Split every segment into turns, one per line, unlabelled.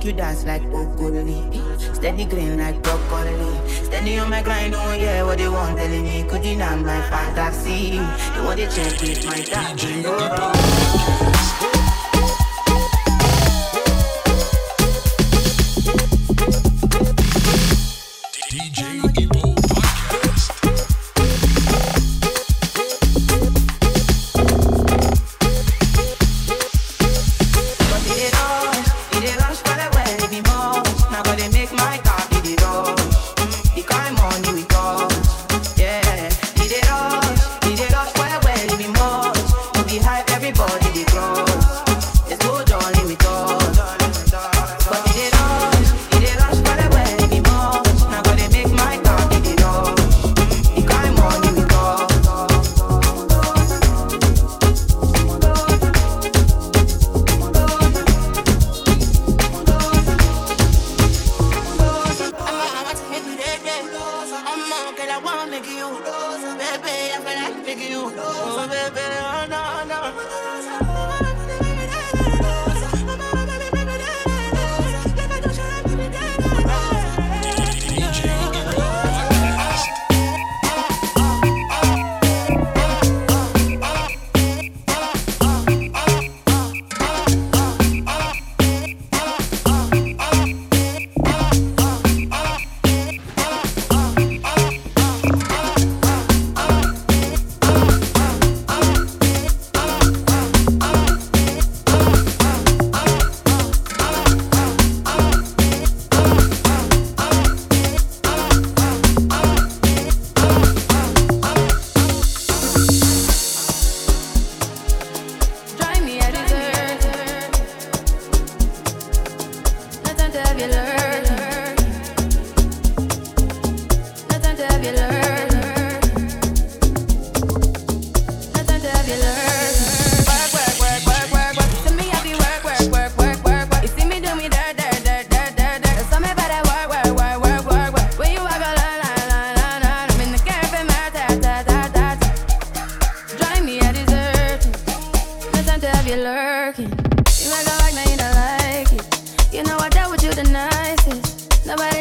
Make you dance like broccoli. Steady green like broccoli. Steady on my grind, oh yeah, what they want telling me. Could you not my fantasy? They want to check with my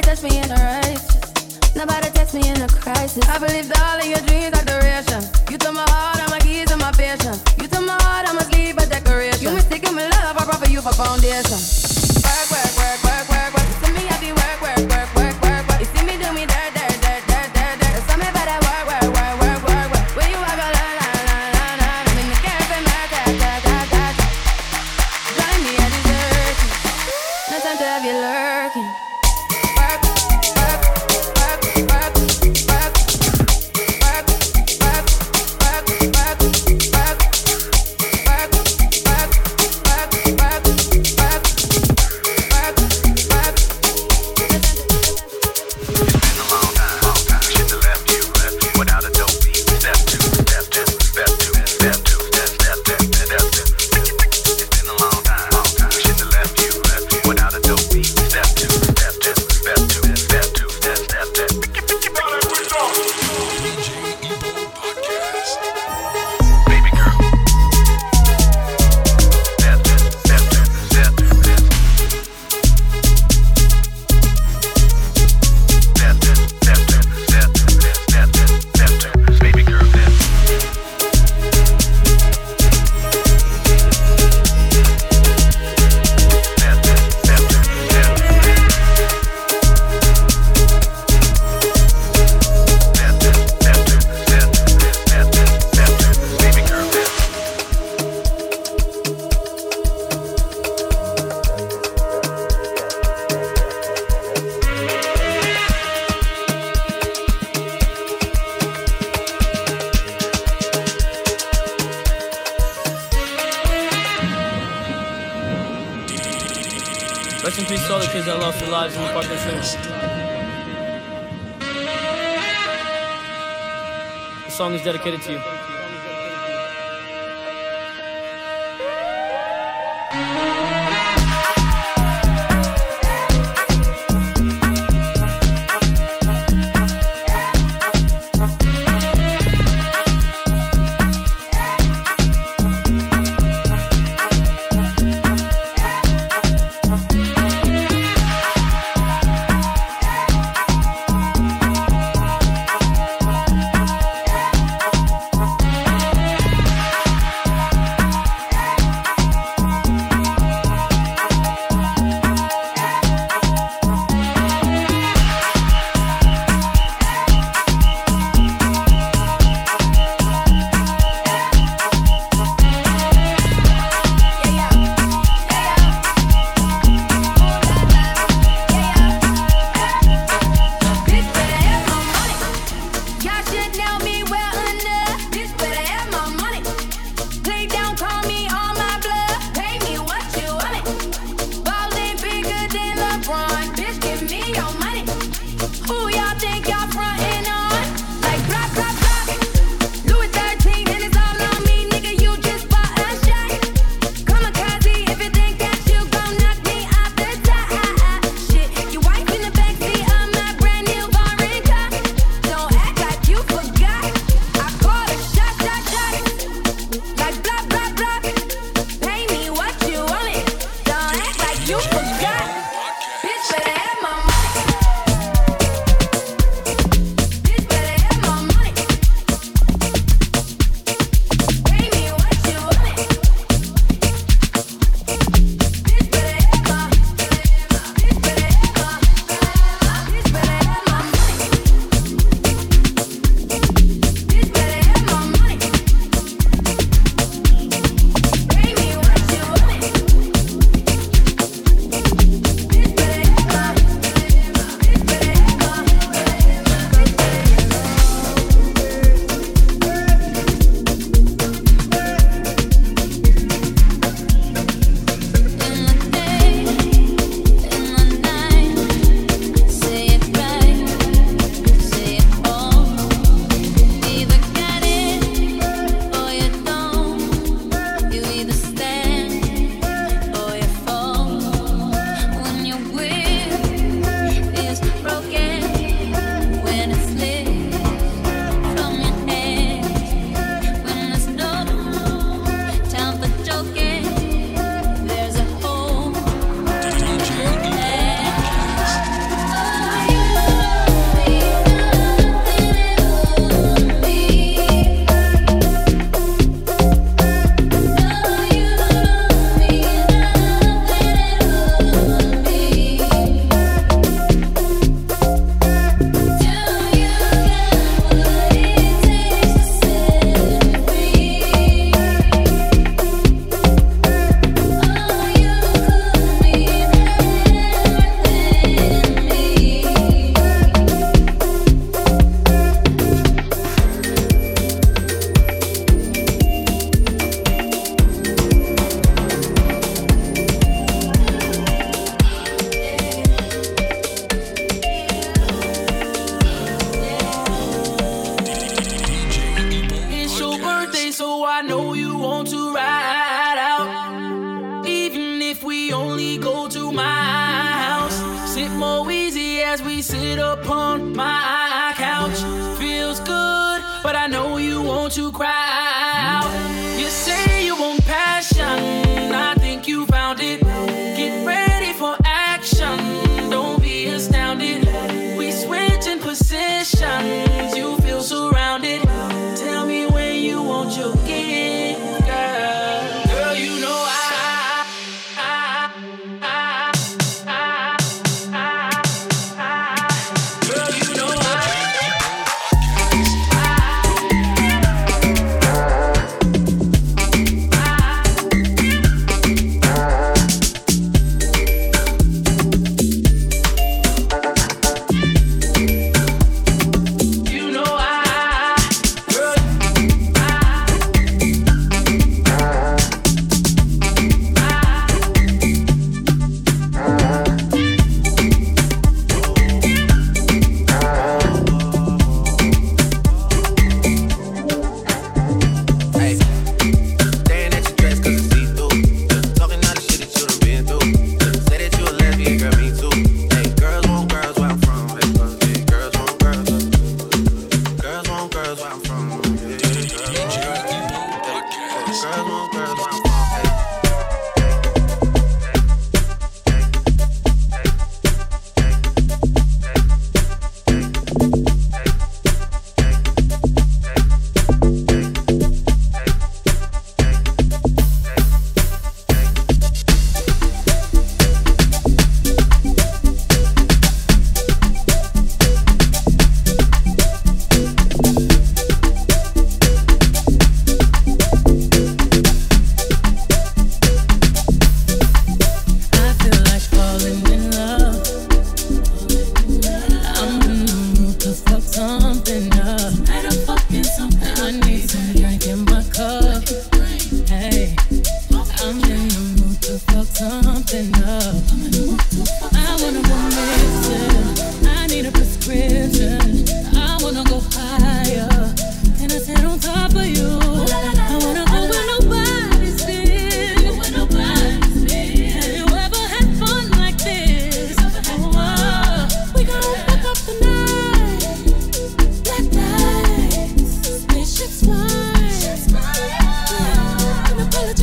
Test me
in a
righteous. Nobody text me in a crisis. I believe all of your dreams like
duration. You took my heart, I'm my keys, and my passion. You took my heart, I must leave a decoration. You mistaken my love, I brought for you for foundation. Daddy. dedicated to you.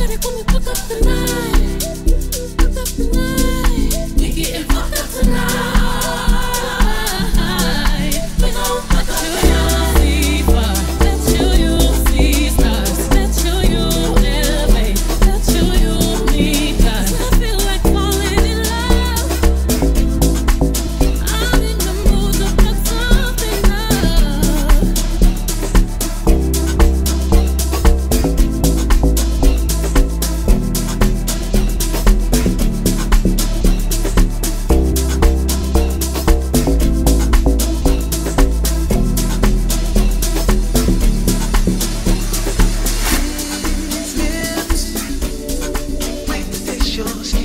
Come and cook up tonight. yours.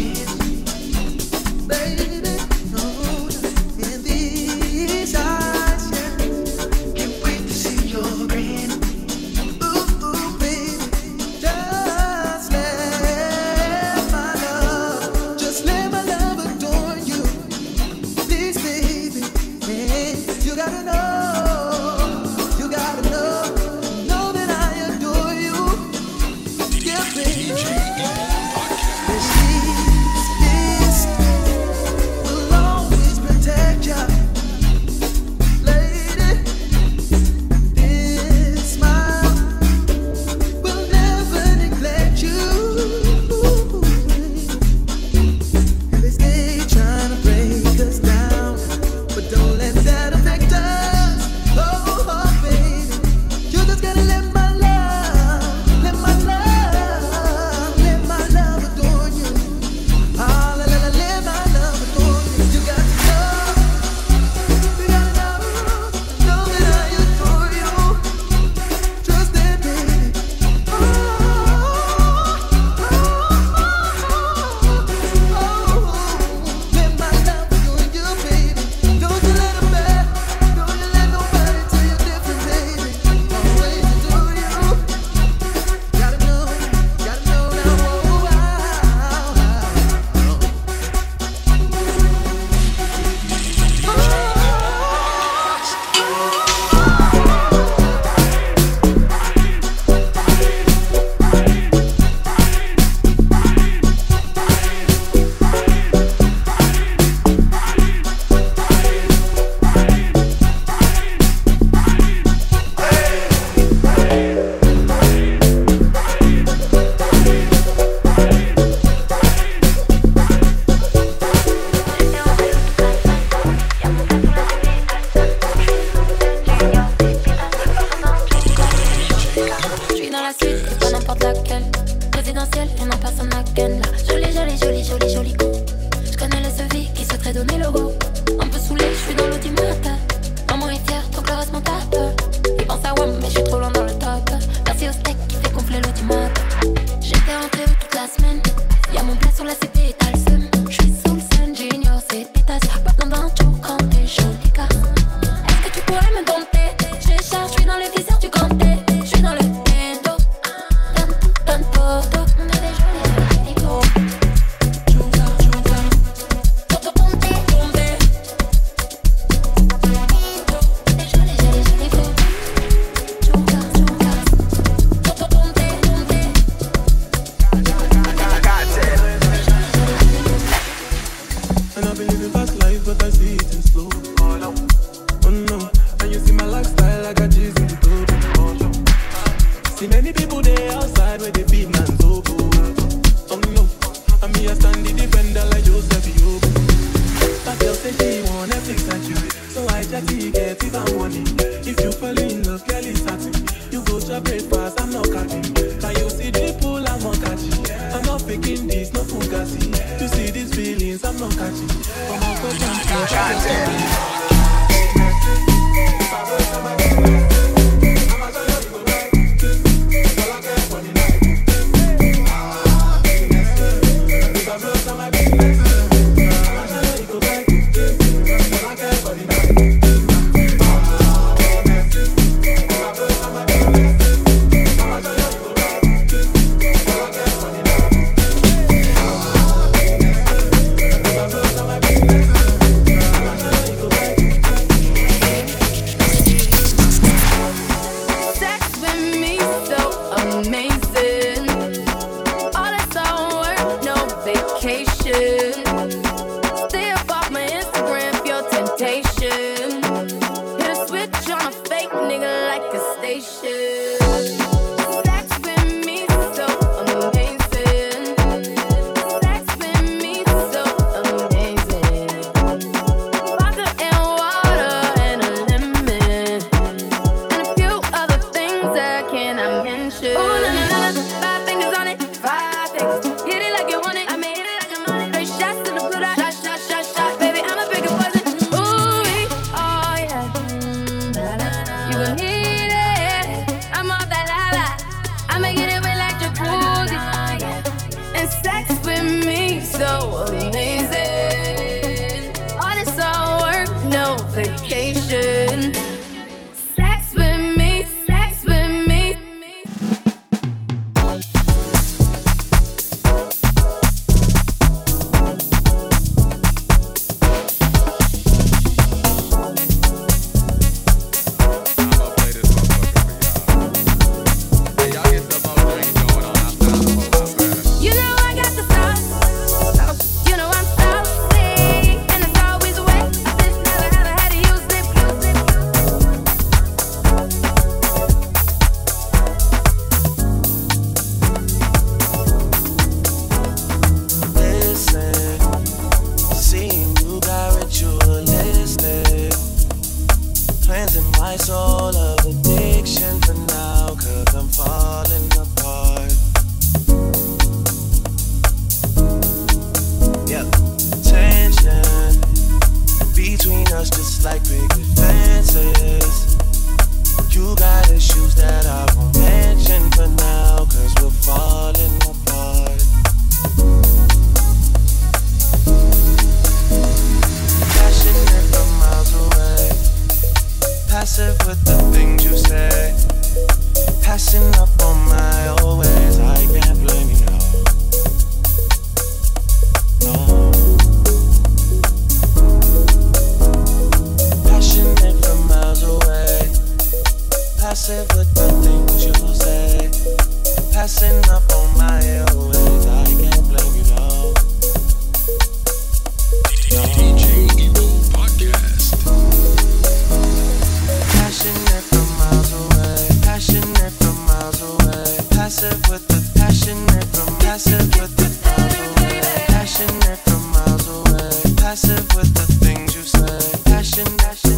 Oh,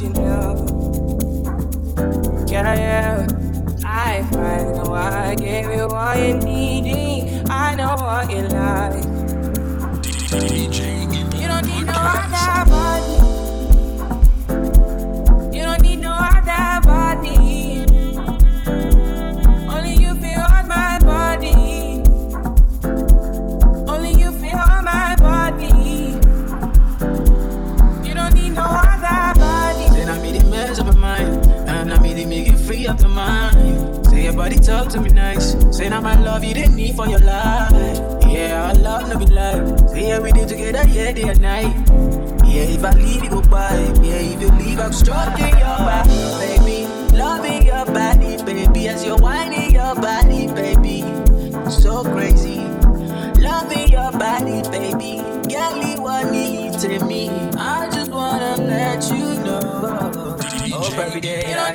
original. Can I ever?
I find know I gave you all you needed. I know what you like.
your body talk to me nice. Saying I'm my love you didn't need for your life. Yeah, I love no be. Say yeah, we did together, yeah, day and night. Yeah, if I leave, you go by. Yeah, if you leave, I'm stroking your body, baby. Loving your body, baby, as you're whining your body, baby. So crazy. Loving your body, baby. Girl, you want me
to me. I just wanna let you
know. Oh, baby, yeah, I